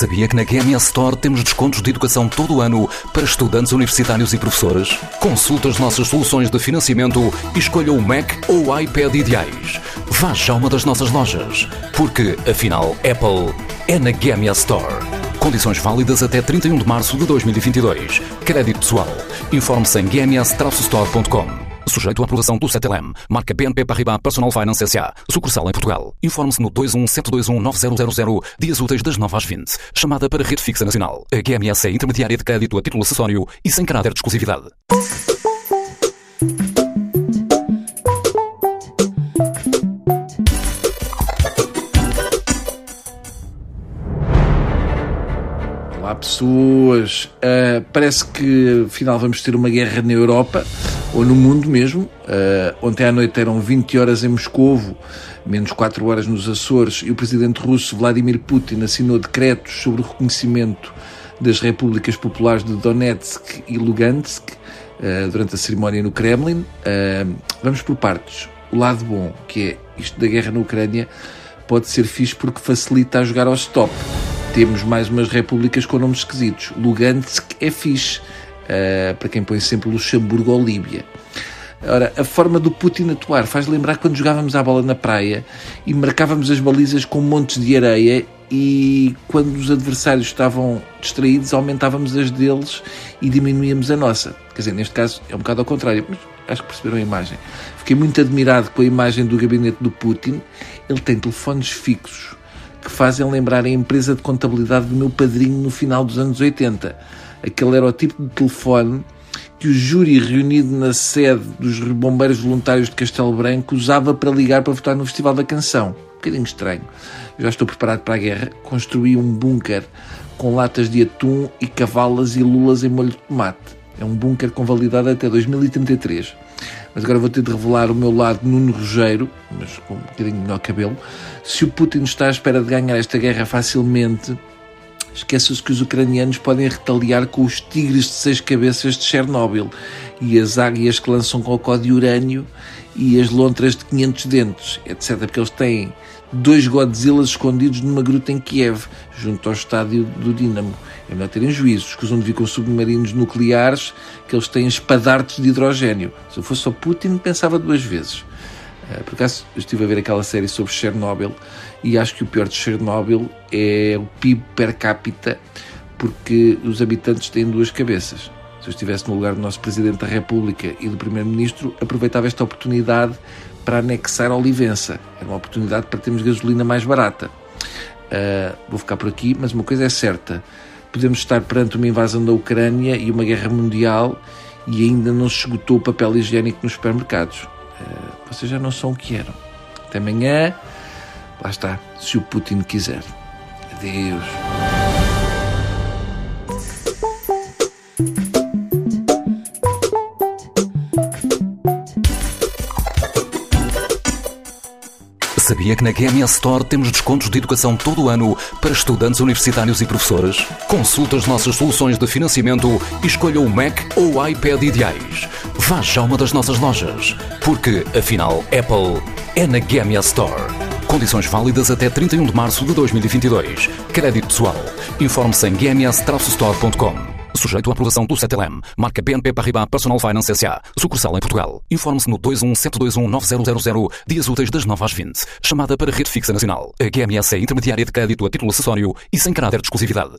Sabia que na GMS Store temos descontos de educação todo o ano para estudantes universitários e professores? Consulte as nossas soluções de financiamento e escolha o Mac ou o iPad ideais. Vá já a uma das nossas lojas, porque, afinal, Apple é na GMS Store. Condições válidas até 31 de março de 2022. Crédito pessoal. Informe-se em gms-store.com. Sujeito à aprovação do CTLM. Marca BNP Paribas Personal Finance S.A. Sucursal em Portugal. Informe-se no 217219000. Dias úteis das 9 às 20. Chamada para rede fixa nacional. A GMS é intermediária de crédito a título acessório e sem caráter de exclusividade. Olá pessoas, uh, parece que afinal vamos ter uma guerra na Europa ou no mundo mesmo. Uh, ontem à noite eram 20 horas em Moscovo, menos 4 horas nos Açores, e o presidente russo Vladimir Putin assinou decretos sobre o reconhecimento das repúblicas populares de Donetsk e Lugansk uh, durante a cerimónia no Kremlin. vamos por partes. O lado bom, que é isto da guerra na Ucrânia, pode ser fixe porque facilita a jogar ao stop temos mais umas repúblicas com nomes esquisitos. Lugansk é fixe, uh, para quem põe sempre Luxemburgo ou Líbia. Ora, a forma do Putin atuar faz lembrar quando jogávamos à bola na praia e marcávamos as balizas com montes de areia e quando os adversários estavam distraídos aumentávamos as deles e diminuíamos a nossa. Quer dizer, neste caso é um bocado ao contrário, mas acho que perceberam a imagem. Fiquei muito admirado com a imagem do gabinete do Putin. Ele tem telefones fixos que fazem lembrar a empresa de contabilidade do meu padrinho no final dos anos 80. Aquele era o tipo de telefone que o júri reunido na sede dos bombeiros voluntários de Castelo Branco usava para ligar para votar no Festival da Canção. Um bocadinho estranho. Já estou preparado para a guerra. Construí um bunker com latas de atum e cavalas e lulas em molho de tomate. É um bunker com validade até 2033 mas agora vou ter de revelar o meu lado Nuno Rogério, mas com um bocadinho melhor cabelo. Se o Putin está à espera de ganhar esta guerra facilmente, esqueça-se que os ucranianos podem retaliar com os tigres de seis cabeças de Chernobyl e as águias que lançam cocó de urânio e as lontras de 500 dentes, etc. Porque eles têm dois Godzillas escondidos numa gruta em Kiev, junto ao estádio do Dinamo. É melhor terem juízo. Escusam de vir com submarinos nucleares que eles têm espadartes de hidrogênio. Se eu fosse o Putin, pensava duas vezes. Eh, por acaso, eu estive a ver aquela série sobre Chernobyl e acho que o pior de Chernobyl é o PIB per capita, porque os habitantes têm duas cabeças. Se eu estivesse no lugar do nosso Presidente da República e do Primeiro-Ministro, aproveitava esta oportunidade para anexar a Olivença. Era uma oportunidade para termos gasolina mais barata. Uh, vou ficar por aqui, mas uma coisa é certa: podemos estar perante uma invasão da Ucrânia e uma guerra mundial e ainda não se esgotou o papel higiênico nos supermercados. Uh, vocês já não são o que eram. Até amanhã. Lá está, se o Putin quiser. Adeus. Sabia que na GMS Store temos descontos de educação todo o ano para estudantes universitários e professores? Consulte as nossas soluções de financiamento e escolha o Mac ou o iPad ideais. Vá já a uma das nossas lojas, porque, afinal, Apple é na GMS Store. Condições válidas até 31 de março de 2022. Crédito pessoal. Informe-se em gms-store.com. Sujeito à aprovação do CTLM. Marca BNP Paribas Personal Finance S.A. Sucursal em Portugal. Informe-se no 217219000. Dias úteis das 9 às 20. Chamada para rede fixa nacional. A QMS é intermediária de crédito a título acessório e sem caráter de exclusividade.